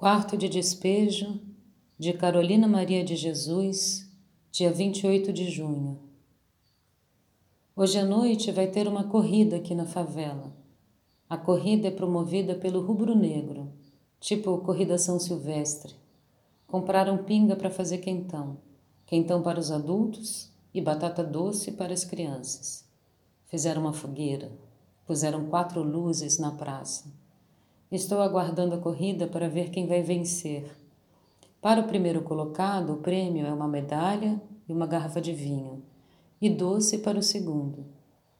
Quarto de despejo de Carolina Maria de Jesus, dia 28 de junho. Hoje à noite vai ter uma corrida aqui na favela. A corrida é promovida pelo Rubro Negro, tipo Corrida São Silvestre. Compraram pinga para fazer quentão, quentão para os adultos e batata doce para as crianças. Fizeram uma fogueira, puseram quatro luzes na praça Estou aguardando a corrida para ver quem vai vencer. Para o primeiro colocado, o prêmio é uma medalha e uma garrafa de vinho, e doce para o segundo.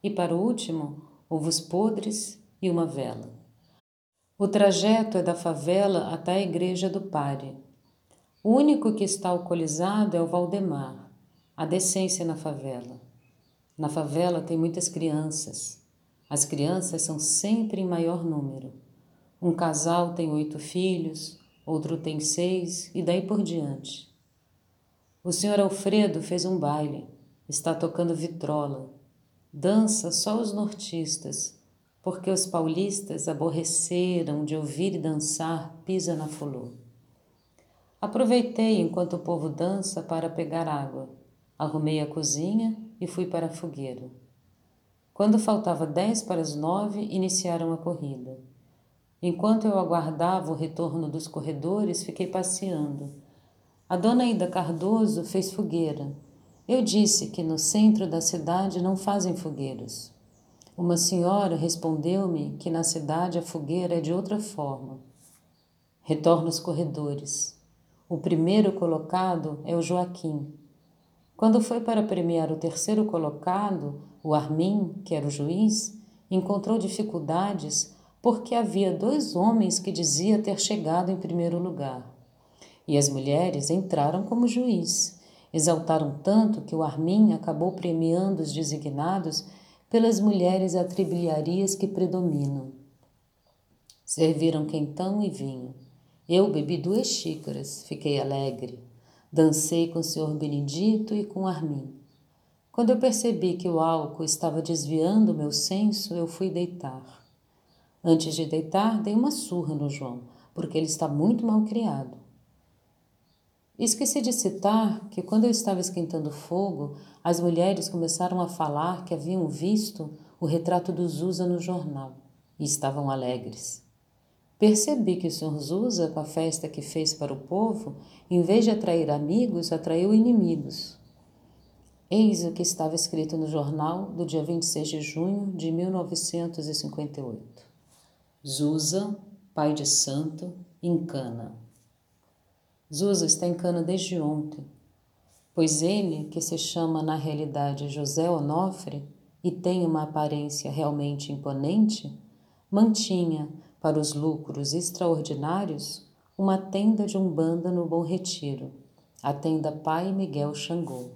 E para o último, ovos podres e uma vela. O trajeto é da favela até a igreja do Pare. O único que está alcoolizado é o Valdemar, a decência na favela. Na favela tem muitas crianças. As crianças são sempre em maior número. Um casal tem oito filhos, outro tem seis e daí por diante. O senhor Alfredo fez um baile, está tocando vitrola. Dança só os nortistas, porque os paulistas aborreceram de ouvir e dançar pisa na fulô. Aproveitei enquanto o povo dança para pegar água. Arrumei a cozinha e fui para a fogueira. Quando faltava dez para as nove, iniciaram a corrida. Enquanto eu aguardava o retorno dos corredores, fiquei passeando. A dona Ida Cardoso fez fogueira. Eu disse que no centro da cidade não fazem fogueiras. Uma senhora respondeu-me que na cidade a fogueira é de outra forma. Retorno aos corredores. O primeiro colocado é o Joaquim. Quando foi para premiar o terceiro colocado, o Armin, que era o juiz, encontrou dificuldades porque havia dois homens que dizia ter chegado em primeiro lugar. E as mulheres entraram como juiz. Exaltaram tanto que o Armin acabou premiando os designados pelas mulheres atribilharias que predominam. Serviram quentão e vinho. Eu bebi duas xícaras, fiquei alegre. Dancei com o senhor Benedito e com Armin. Quando eu percebi que o álcool estava desviando o meu senso, eu fui deitar. Antes de deitar, dei uma surra no João, porque ele está muito mal criado. Esqueci de citar que quando eu estava esquentando fogo, as mulheres começaram a falar que haviam visto o retrato do Zusa no jornal e estavam alegres. Percebi que o Sr. Zusa, com a festa que fez para o povo, em vez de atrair amigos, atraiu inimigos. Eis o que estava escrito no jornal do dia 26 de junho de 1958. Zusa, pai de santo, em cana. Zusa está em cana desde ontem, pois ele, que se chama na realidade José Onofre e tem uma aparência realmente imponente, mantinha, para os lucros extraordinários, uma tenda de umbanda no Bom Retiro, a tenda Pai Miguel Xangô.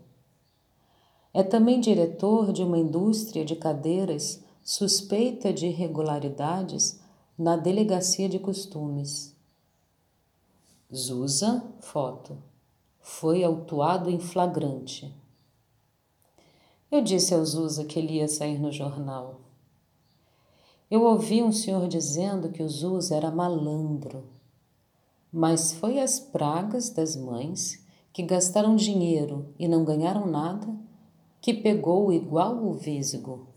É também diretor de uma indústria de cadeiras suspeita de irregularidades na Delegacia de Costumes. Zusa, foto. Foi autuado em flagrante. Eu disse ao Zusa que ele ia sair no jornal. Eu ouvi um senhor dizendo que o Zusa era malandro, mas foi as pragas das mães que gastaram dinheiro e não ganharam nada que pegou igual o Vísigo.